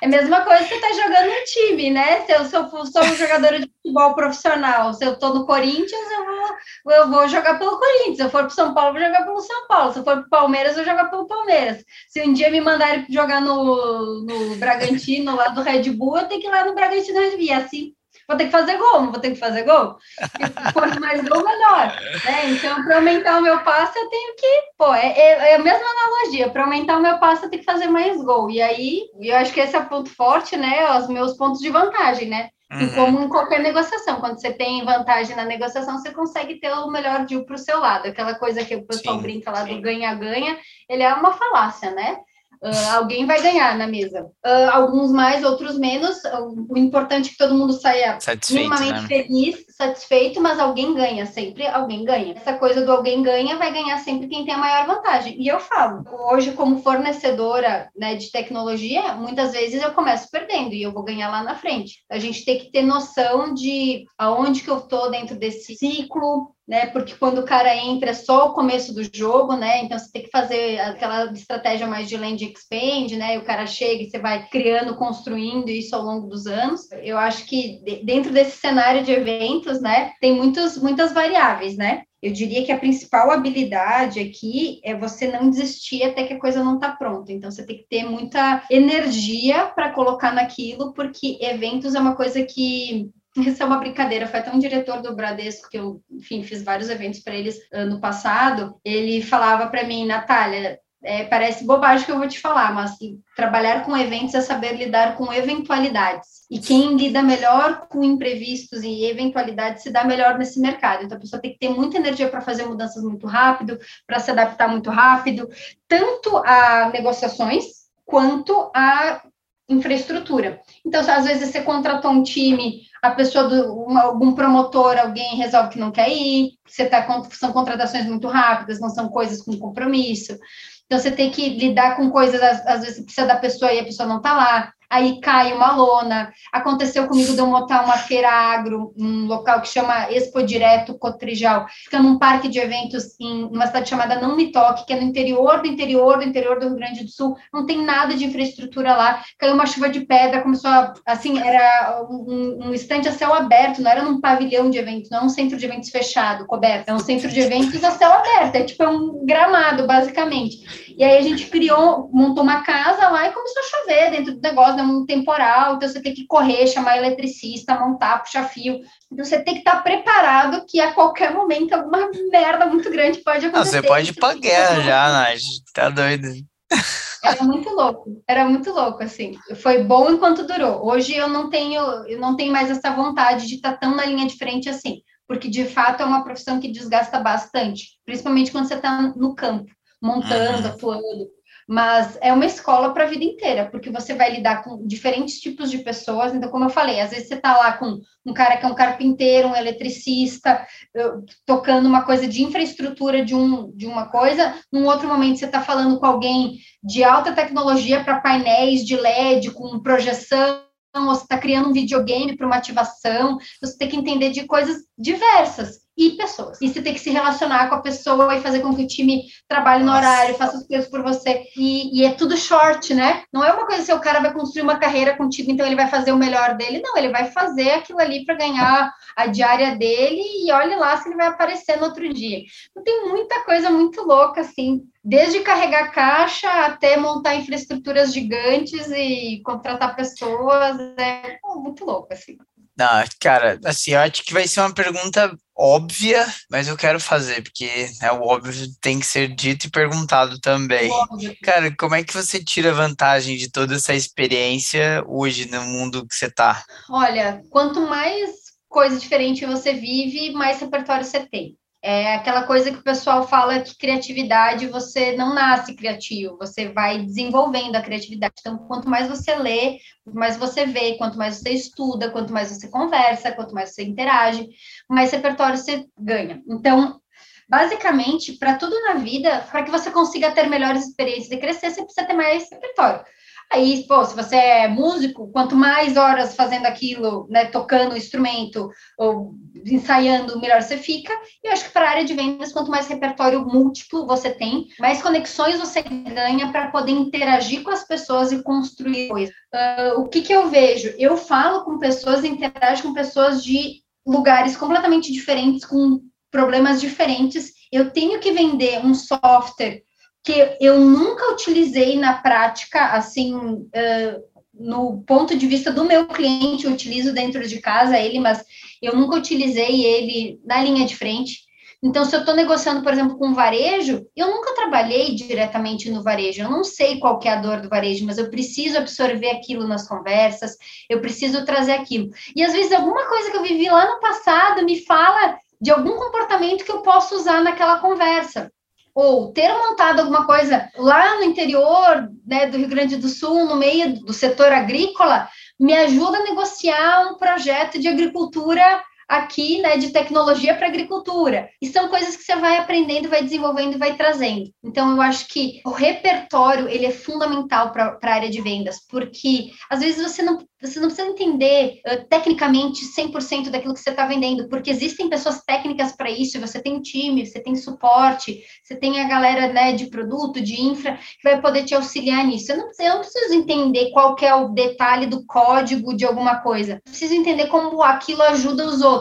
É a mesma coisa que você tá jogando no time, né? Se eu, se eu sou jogadora de futebol profissional, se eu tô no Corinthians, eu vou, eu vou jogar pelo Corinthians. Se eu for pro São Paulo, eu vou jogar pelo São Paulo. Se eu for pro Palmeiras, eu vou jogar pelo Palmeiras. Se um dia me mandarem jogar no, no Bragantino, lá do Red Bull, eu tenho que ir lá no Bragantino Red Bull. E assim, vou ter que fazer gol, não vou ter que fazer gol? [LAUGHS] Quanto mais gol, melhor. Né? Então, para aumentar o meu passe, eu tenho que. Pô, é, é, é a mesma analogia. Para aumentar o meu passe, eu tenho que fazer mais gol. E aí, eu acho que esse é o ponto forte, né? Os meus pontos de vantagem, né? Uhum. Como em qualquer negociação, quando você tem vantagem na negociação, você consegue ter o melhor deal para o seu lado. Aquela coisa que o pessoal sim, brinca lá sim. do ganha-ganha, ele é uma falácia, né? Uh, alguém vai ganhar na mesa. Uh, alguns mais, outros menos. O importante é que todo mundo saia minimamente né? feliz, satisfeito, mas alguém ganha, sempre alguém ganha. Essa coisa do alguém ganha vai ganhar sempre quem tem a maior vantagem. E eu falo, hoje, como fornecedora né, de tecnologia, muitas vezes eu começo perdendo e eu vou ganhar lá na frente. A gente tem que ter noção de aonde que eu estou dentro desse ciclo, né? Porque quando o cara entra é só o começo do jogo, né? Então você tem que fazer aquela estratégia mais de land expand, né? O cara chega e você vai criando, construindo isso ao longo dos anos. Eu acho que dentro desse cenário de eventos, né, tem muitos, muitas variáveis, né? Eu diria que a principal habilidade aqui é você não desistir até que a coisa não está pronta. Então, você tem que ter muita energia para colocar naquilo, porque eventos é uma coisa que isso é uma brincadeira. Foi até um diretor do Bradesco, que eu, enfim, fiz vários eventos para eles ano passado. Ele falava para mim, Natália, é, parece bobagem que eu vou te falar, mas trabalhar com eventos é saber lidar com eventualidades. E quem lida melhor com imprevistos e eventualidades se dá melhor nesse mercado. Então, a pessoa tem que ter muita energia para fazer mudanças muito rápido, para se adaptar muito rápido, tanto a negociações quanto a infraestrutura. Então, às vezes você contratou um time, a pessoa do uma, algum promotor, alguém resolve que não quer ir, você tá são contratações muito rápidas, não são coisas com compromisso. Então você tem que lidar com coisas, às, às vezes precisa da pessoa e a pessoa não está lá aí cai uma lona. Aconteceu comigo de eu montar uma feira agro, um local que chama Expo Direto Cotrijal, fica num parque de eventos em uma cidade chamada Não Me Toque, que é no interior do interior do interior do Rio Grande do Sul, não tem nada de infraestrutura lá, caiu uma chuva de pedra, começou a, assim, era um, um estande a céu aberto, não era num pavilhão de eventos, não é um centro de eventos fechado, coberto, é um centro de eventos a céu aberto, é tipo é um gramado, basicamente. E aí a gente criou, montou uma casa lá e começou a chover dentro do negócio, né? um temporal, então você tem que correr, chamar eletricista, montar, puxar fio. Então você tem que estar preparado que a qualquer momento alguma merda muito grande pode acontecer. Não, você pode ir pra guerra já, Nath. Tá doido. Era muito louco, era muito louco, assim. Foi bom enquanto durou. Hoje eu não tenho, eu não tenho mais essa vontade de estar tão na linha de frente assim, porque de fato é uma profissão que desgasta bastante, principalmente quando você está no campo, montando, uhum. atuando mas é uma escola para a vida inteira, porque você vai lidar com diferentes tipos de pessoas. Então, como eu falei, às vezes você está lá com um cara que é um carpinteiro, um eletricista, tocando uma coisa de infraestrutura de, um, de uma coisa, num outro momento você está falando com alguém de alta tecnologia para painéis de LED com projeção ou você está criando um videogame para uma ativação, você tem que entender de coisas diversas e pessoas. E você tem que se relacionar com a pessoa e fazer com que o time trabalhe no horário, faça as coisas por você. E, e, é tudo short, né? Não é uma coisa assim, o cara vai construir uma carreira contigo, então ele vai fazer o melhor dele. Não, ele vai fazer aquilo ali para ganhar a diária dele e olhe lá se ele vai aparecer no outro dia. Então, tem muita coisa muito louca, assim, desde carregar caixa até montar infraestruturas gigantes e contratar pessoas. É muito louco, assim. Não, cara, assim, eu acho que vai ser uma pergunta óbvia, mas eu quero fazer, porque né, o óbvio tem que ser dito e perguntado também. Cara, como é que você tira vantagem de toda essa experiência hoje no mundo que você tá? Olha, quanto mais coisa diferente você vive, mais repertório você tem. É aquela coisa que o pessoal fala que criatividade você não nasce criativo, você vai desenvolvendo a criatividade. Então, quanto mais você lê, quanto mais você vê, quanto mais você estuda, quanto mais você conversa, quanto mais você interage, mais repertório você ganha. Então, basicamente, para tudo na vida, para que você consiga ter melhores experiências e crescer, você precisa ter mais repertório. Aí, pô, se você é músico, quanto mais horas fazendo aquilo, né, tocando o instrumento ou ensaiando, melhor você fica. E eu acho que para a área de vendas, quanto mais repertório múltiplo você tem, mais conexões você ganha para poder interagir com as pessoas e construir coisas. Uh, o que, que eu vejo? Eu falo com pessoas, interajo com pessoas de lugares completamente diferentes, com problemas diferentes. Eu tenho que vender um software que eu nunca utilizei na prática, assim, uh, no ponto de vista do meu cliente, eu utilizo dentro de casa ele, mas eu nunca utilizei ele na linha de frente. Então, se eu estou negociando, por exemplo, com varejo, eu nunca trabalhei diretamente no varejo, eu não sei qual é a dor do varejo, mas eu preciso absorver aquilo nas conversas, eu preciso trazer aquilo. E às vezes alguma coisa que eu vivi lá no passado me fala de algum comportamento que eu posso usar naquela conversa ou ter montado alguma coisa lá no interior né, do Rio Grande do Sul, no meio do setor agrícola, me ajuda a negociar um projeto de agricultura aqui, né, de tecnologia para agricultura. E são coisas que você vai aprendendo, vai desenvolvendo e vai trazendo. Então, eu acho que o repertório, ele é fundamental para a área de vendas, porque às vezes você não você não precisa entender uh, tecnicamente 100% daquilo que você está vendendo, porque existem pessoas técnicas para isso, você tem time, você tem suporte, você tem a galera né, de produto, de infra, que vai poder te auxiliar nisso. Eu não, eu não preciso entender qual é o detalhe do código de alguma coisa, eu preciso entender como aquilo ajuda os outros.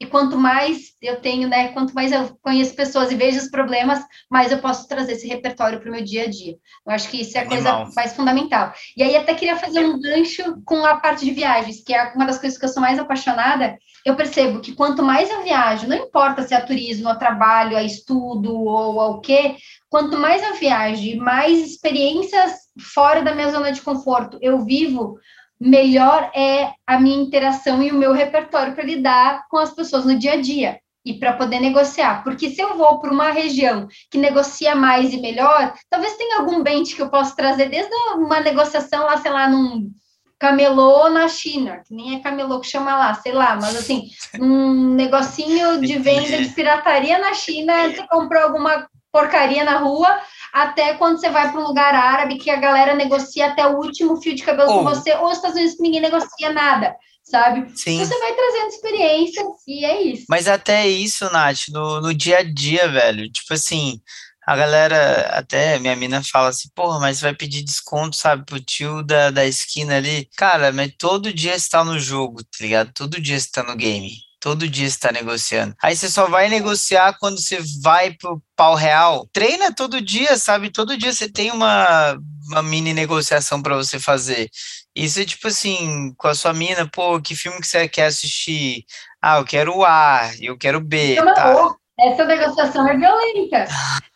E quanto mais eu tenho, né, quanto mais eu conheço pessoas e vejo os problemas, mais eu posso trazer esse repertório para o meu dia a dia. Eu acho que isso é a Animal. coisa mais fundamental. E aí até queria fazer um gancho com a parte de viagens, que é uma das coisas que eu sou mais apaixonada. Eu percebo que quanto mais eu viajo, não importa se é turismo, a trabalho, a estudo ou ao quê, quanto mais eu viajo, mais experiências fora da minha zona de conforto eu vivo, melhor é a minha interação e o meu repertório para lidar com as pessoas no dia a dia. e para poder negociar. Porque se eu vou para uma região que negocia mais e melhor, talvez tenha algum bench que eu possa trazer desde uma negociação lá, sei lá, num camelô na China, que nem é camelô que chama lá, sei lá, mas assim, um negocinho de venda de pirataria na China, você comprou alguma porcaria na rua, até quando você vai para um lugar árabe que a galera negocia até o último fio de cabelo oh. com você, ou os Estados Unidos que ninguém negocia nada sabe? Sim. Você vai trazendo experiência e é isso. Mas até isso, Nath, no, no dia a dia, velho. Tipo assim, a galera, até minha mina fala assim, porra, mas vai pedir desconto, sabe, pro tio da, da esquina ali. Cara, mas todo dia você tá no jogo, tá ligado? Todo dia você tá no game. Todo dia você tá negociando. Aí você só vai negociar quando você vai pro pau real. Treina todo dia, sabe? Todo dia você tem uma, uma mini negociação para você fazer. Isso é tipo assim, com a sua mina, pô, que filme que você quer assistir? Ah, eu quero o A, eu quero o B, tá? Essa negociação é violenta.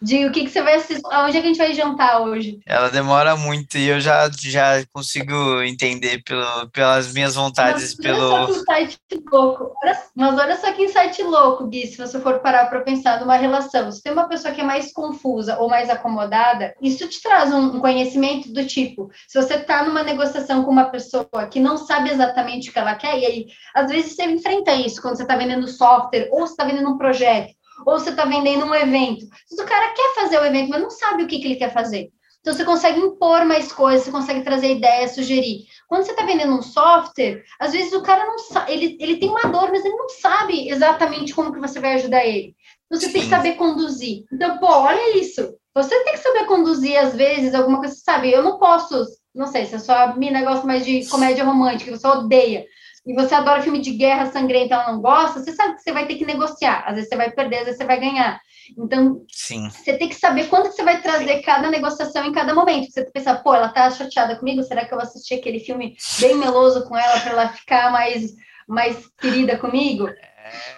De o que, que você vai assistir, onde é que a gente vai jantar hoje? Ela demora muito e eu já, já consigo entender pelo, pelas minhas vontades. Mas, pelo... Olha só que insight louco. Mas olha só que insight louco, Gui, se você for parar para pensar numa relação. Se tem uma pessoa que é mais confusa ou mais acomodada, isso te traz um conhecimento do tipo, se você está numa negociação com uma pessoa que não sabe exatamente o que ela quer, e aí, às vezes você enfrenta isso quando você está vendendo software ou você está vendendo um projeto ou você está vendendo um evento. Se o cara quer fazer o evento, mas não sabe o que, que ele quer fazer. Então, você consegue impor mais coisas, você consegue trazer ideias, sugerir. Quando você está vendendo um software, às vezes o cara não sabe, ele, ele tem uma dor, mas ele não sabe exatamente como que você vai ajudar ele. Então, você Sim. tem que saber conduzir. Então, pô, olha isso. Você tem que saber conduzir, às vezes, alguma coisa, sabe? Eu não posso, não sei, se a sua mina gosta mais de comédia romântica, você odeia e você adora filme de guerra sangrenta, ela não gosta, você sabe que você vai ter que negociar. Às vezes você vai perder, às vezes você vai ganhar. Então, Sim. você tem que saber quando que você vai trazer cada negociação em cada momento. Você pensa, pô, ela tá chateada comigo, será que eu vou assistir aquele filme bem meloso com ela para ela ficar mais, mais querida comigo?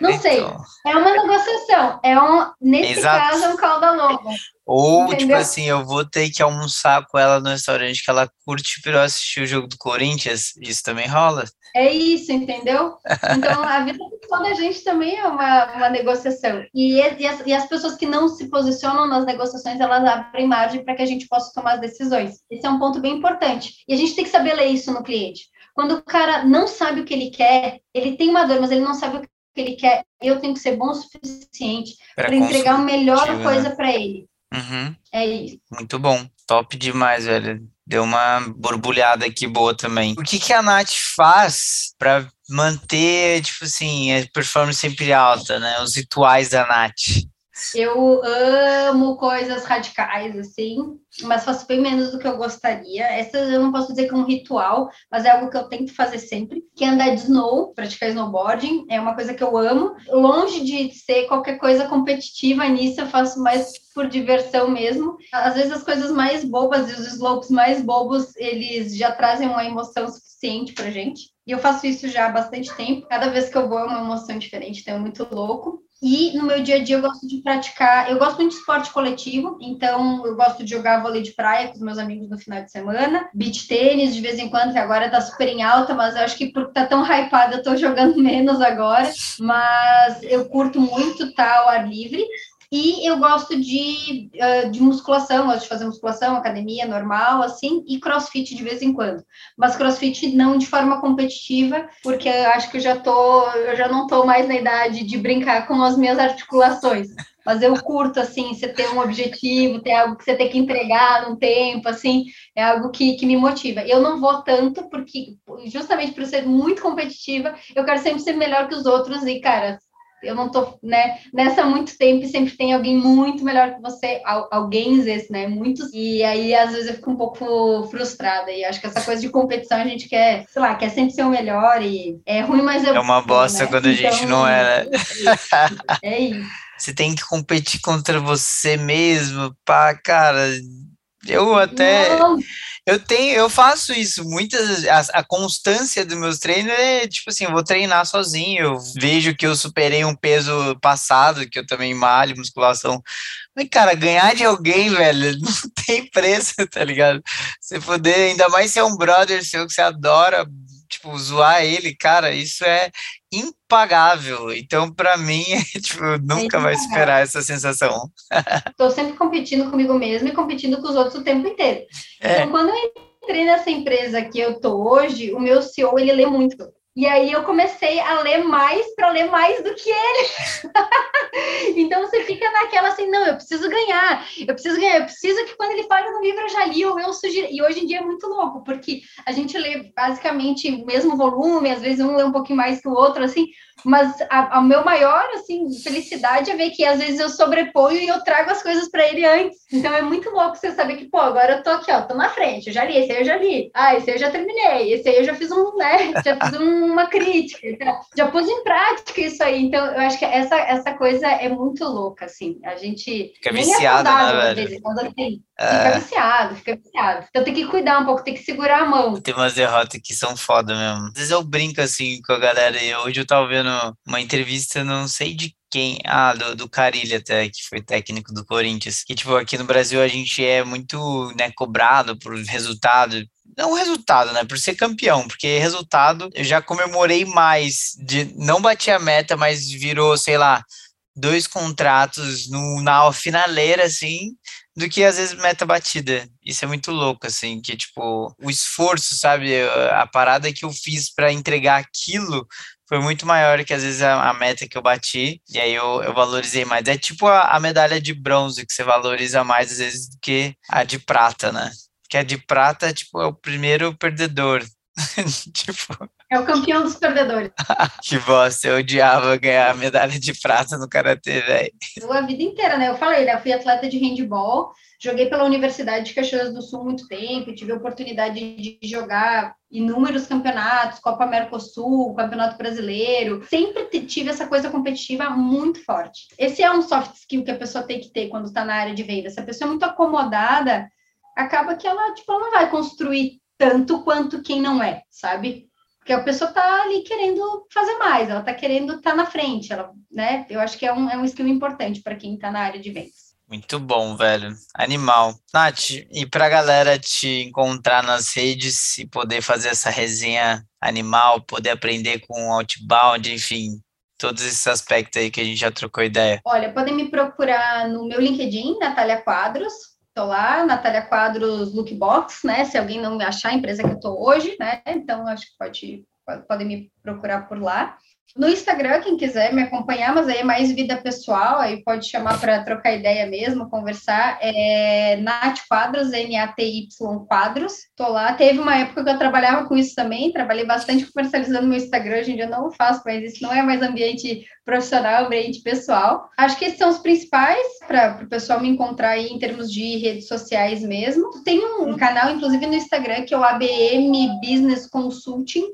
Não então... sei. É uma negociação. É um, nesse Exato. caso, é um calda longa. Ou, tipo Entendeu? tipo assim, eu vou ter que almoçar com ela no restaurante que ela curte para eu assistir o jogo do Corinthians. Isso também rola. É isso, entendeu? Então, a vida toda a gente também é uma, uma negociação. E, e, as, e as pessoas que não se posicionam nas negociações, elas abrem margem para que a gente possa tomar as decisões. Esse é um ponto bem importante. E a gente tem que saber ler isso no cliente. Quando o cara não sabe o que ele quer, ele tem uma dor, mas ele não sabe o que ele quer, eu tenho que ser bom o suficiente para entregar a melhor né? coisa para ele. Uhum. É isso. Muito bom. Top demais, velho. Deu uma borbulhada aqui boa também. O que, que a Nath faz para manter, tipo assim, a performance sempre alta, né? Os rituais da Nath. Eu amo coisas radicais, assim, mas faço bem menos do que eu gostaria. Essa eu não posso dizer que é um ritual, mas é algo que eu tento fazer sempre. Que é andar de snow, praticar snowboarding, é uma coisa que eu amo. Longe de ser qualquer coisa competitiva nisso, eu faço mais por diversão mesmo. Às vezes as coisas mais bobas e os slopes mais bobos, eles já trazem uma emoção suficiente pra gente. E eu faço isso já há bastante tempo. Cada vez que eu vou é uma emoção diferente, então é muito louco. E no meu dia a dia eu gosto de praticar, eu gosto muito de esporte coletivo, então eu gosto de jogar vôlei de praia com os meus amigos no final de semana, beach tênis de vez em quando, que agora tá super em alta, mas eu acho que por tá tão hypado eu tô [LAUGHS] jogando menos agora, mas eu curto muito tá ao ar livre. E eu gosto de, uh, de musculação, gosto de fazer musculação, academia normal, assim, e crossfit de vez em quando. Mas crossfit não de forma competitiva, porque eu acho que eu já tô, eu já não tô mais na idade de brincar com as minhas articulações. Mas eu curto, assim, você ter um objetivo, ter algo que você tem que entregar num tempo, assim, é algo que, que me motiva. Eu não vou tanto, porque justamente por ser muito competitiva, eu quero sempre ser melhor que os outros, e, cara, eu não tô né, nessa há muito tempo e sempre tem alguém muito melhor que você, alguém esse, né? Muitos. E aí, às vezes, eu fico um pouco frustrada. E acho que essa coisa de competição a gente quer, sei lá, quer sempre ser o melhor e é ruim, mas é. É uma bosta né? quando a gente então, não é, né? [LAUGHS] É isso. Você tem que competir contra você mesmo, pá, cara. Eu até. Não. Eu tenho, eu faço isso. Muitas a, a, constância dos meus treinos é tipo assim, eu vou treinar sozinho. Eu vejo que eu superei um peso passado, que eu também malho, musculação. Mas, cara, ganhar de alguém, velho, [LAUGHS] não tem preço, tá ligado? Você poder, ainda mais se é um brother seu que você adora, tipo, zoar ele, cara, isso é impagável. Então, para mim, [LAUGHS] tipo, nunca é vai superar essa sensação. Estou sempre competindo comigo mesmo e competindo com os outros o tempo inteiro. É. Então, quando eu entrei nessa empresa que eu tô hoje, o meu CEO, ele lê muito. E aí eu comecei a ler mais para ler mais do que ele. [LAUGHS] então você fica naquela assim, não, eu preciso ganhar, eu preciso ganhar, eu preciso que quando ele fala no livro eu já li, ou eu sugiro. E hoje em dia é muito louco, porque a gente lê basicamente o mesmo volume, às vezes um lê um pouquinho mais que o outro, assim, mas a, a meu maior assim felicidade é ver que às vezes eu sobreponho e eu trago as coisas para ele antes. Então é muito louco você saber que, pô, agora eu tô aqui, ó, tô na frente, eu já li, esse aí eu já li. Ah, esse aí eu já terminei, esse aí eu já fiz um, né, [LAUGHS] já fiz uma crítica, então, já pus em prática isso aí. Então eu acho que essa essa coisa é muito louca assim. A gente fica viciada, é né, velho? Quando, assim, é... Fica viciado, fica viciado. Então tem que cuidar um pouco, tem que segurar a mão. Tem umas derrotas que são foda mesmo. Às vezes eu brinco assim com a galera e hoje eu tava vendo uma entrevista, não sei de quem, ah, do, do Carilli até, que foi técnico do Corinthians, que tipo, aqui no Brasil a gente é muito, né, cobrado por resultado, não resultado, né? Por ser campeão, porque resultado eu já comemorei mais de não bater a meta, mas virou, sei lá, dois contratos no, na finaleira, assim, do que às vezes meta batida. Isso é muito louco, assim, que tipo, o esforço, sabe? A parada que eu fiz para entregar aquilo foi muito maior que às vezes a, a, meta que eu bati, e aí eu, eu valorizei mais. É tipo a, a, medalha de bronze que você valoriza mais às vezes do que a de prata, né? Porque a de prata, tipo, é o primeiro perdedor. [LAUGHS] tipo. É o campeão dos perdedores. [LAUGHS] que bosta, eu odiava ganhar a medalha de prata no karatê, velho. A vida inteira, né? Eu falei, né? Eu fui atleta de handball, joguei pela Universidade de Caxias do Sul muito tempo, tive a oportunidade de jogar inúmeros campeonatos, Copa Mercosul, Campeonato Brasileiro. Sempre tive essa coisa competitiva muito forte. Esse é um soft skill que a pessoa tem que ter quando está na área de venda. Se a pessoa é muito acomodada, acaba que ela, tipo, ela não vai construir tanto quanto quem não é, sabe? Porque a pessoa está ali querendo fazer mais, ela está querendo estar tá na frente, ela, né? Eu acho que é um, é um skill importante para quem está na área de vendas. Muito bom, velho. Animal. Nath, e pra galera te encontrar nas redes e poder fazer essa resenha animal, poder aprender com outbound, enfim, todos esses aspectos aí que a gente já trocou ideia. Olha, podem me procurar no meu LinkedIn, Natália Quadros. Lá, Natália Quadros Lookbox, né? Se alguém não me achar, a empresa que eu estou hoje, né? Então, acho que pode, podem me procurar por lá. No Instagram, quem quiser me acompanhar, mas aí é mais vida pessoal, aí pode chamar para trocar ideia mesmo, conversar. É Nath Quadros, N-A-T-Y Quadros. Tô lá. Teve uma época que eu trabalhava com isso também, trabalhei bastante comercializando meu Instagram, hoje em dia eu não faço, mas isso não é mais ambiente profissional, ambiente pessoal. Acho que esses são os principais para o pessoal me encontrar aí em termos de redes sociais mesmo. Tem um canal, inclusive, no Instagram, que é o ABM Business Consulting,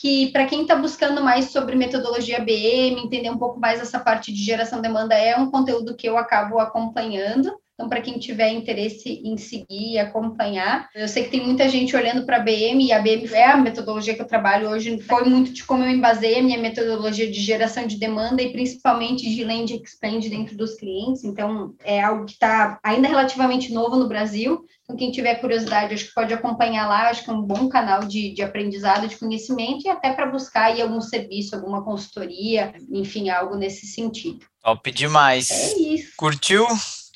que para quem está buscando mais sobre metodologia BM, entender um pouco mais essa parte de geração de demanda, é um conteúdo que eu acabo acompanhando. Então, para quem tiver interesse em seguir e acompanhar, eu sei que tem muita gente olhando para a BM, e a BM é a metodologia que eu trabalho hoje, foi muito de como eu embasei a minha metodologia de geração de demanda e principalmente de land expand dentro dos clientes. Então, é algo que está ainda relativamente novo no Brasil. Então, quem tiver curiosidade, acho que pode acompanhar lá, acho que é um bom canal de, de aprendizado, de conhecimento e até para buscar aí algum serviço, alguma consultoria, enfim, algo nesse sentido. Top demais. É isso. Curtiu?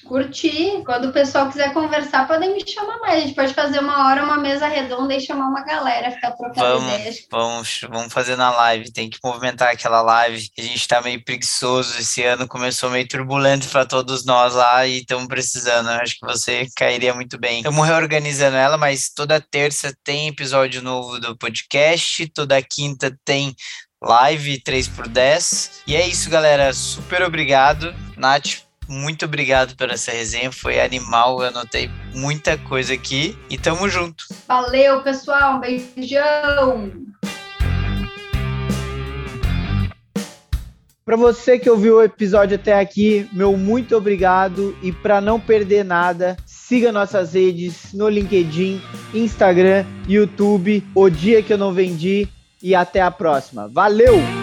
Curtir. Quando o pessoal quiser conversar, podem me chamar mais. A gente pode fazer uma hora, uma mesa redonda e chamar uma galera, ficar trocando vamos, ideias. Vamos, vamos fazer na live. Tem que movimentar aquela live. A gente tá meio preguiçoso. Esse ano começou meio turbulento para todos nós lá e estamos precisando. Acho que você cairia muito bem. Estamos reorganizando ela, mas toda terça tem episódio novo do podcast. Toda quinta tem live 3x10. E é isso, galera. Super obrigado. Nath, muito obrigado por essa resenha, foi animal, eu anotei muita coisa aqui e tamo junto. Valeu, pessoal, um beijão! Para você que ouviu o episódio até aqui, meu muito obrigado e para não perder nada, siga nossas redes no LinkedIn, Instagram, YouTube, O Dia que eu não vendi e até a próxima. Valeu!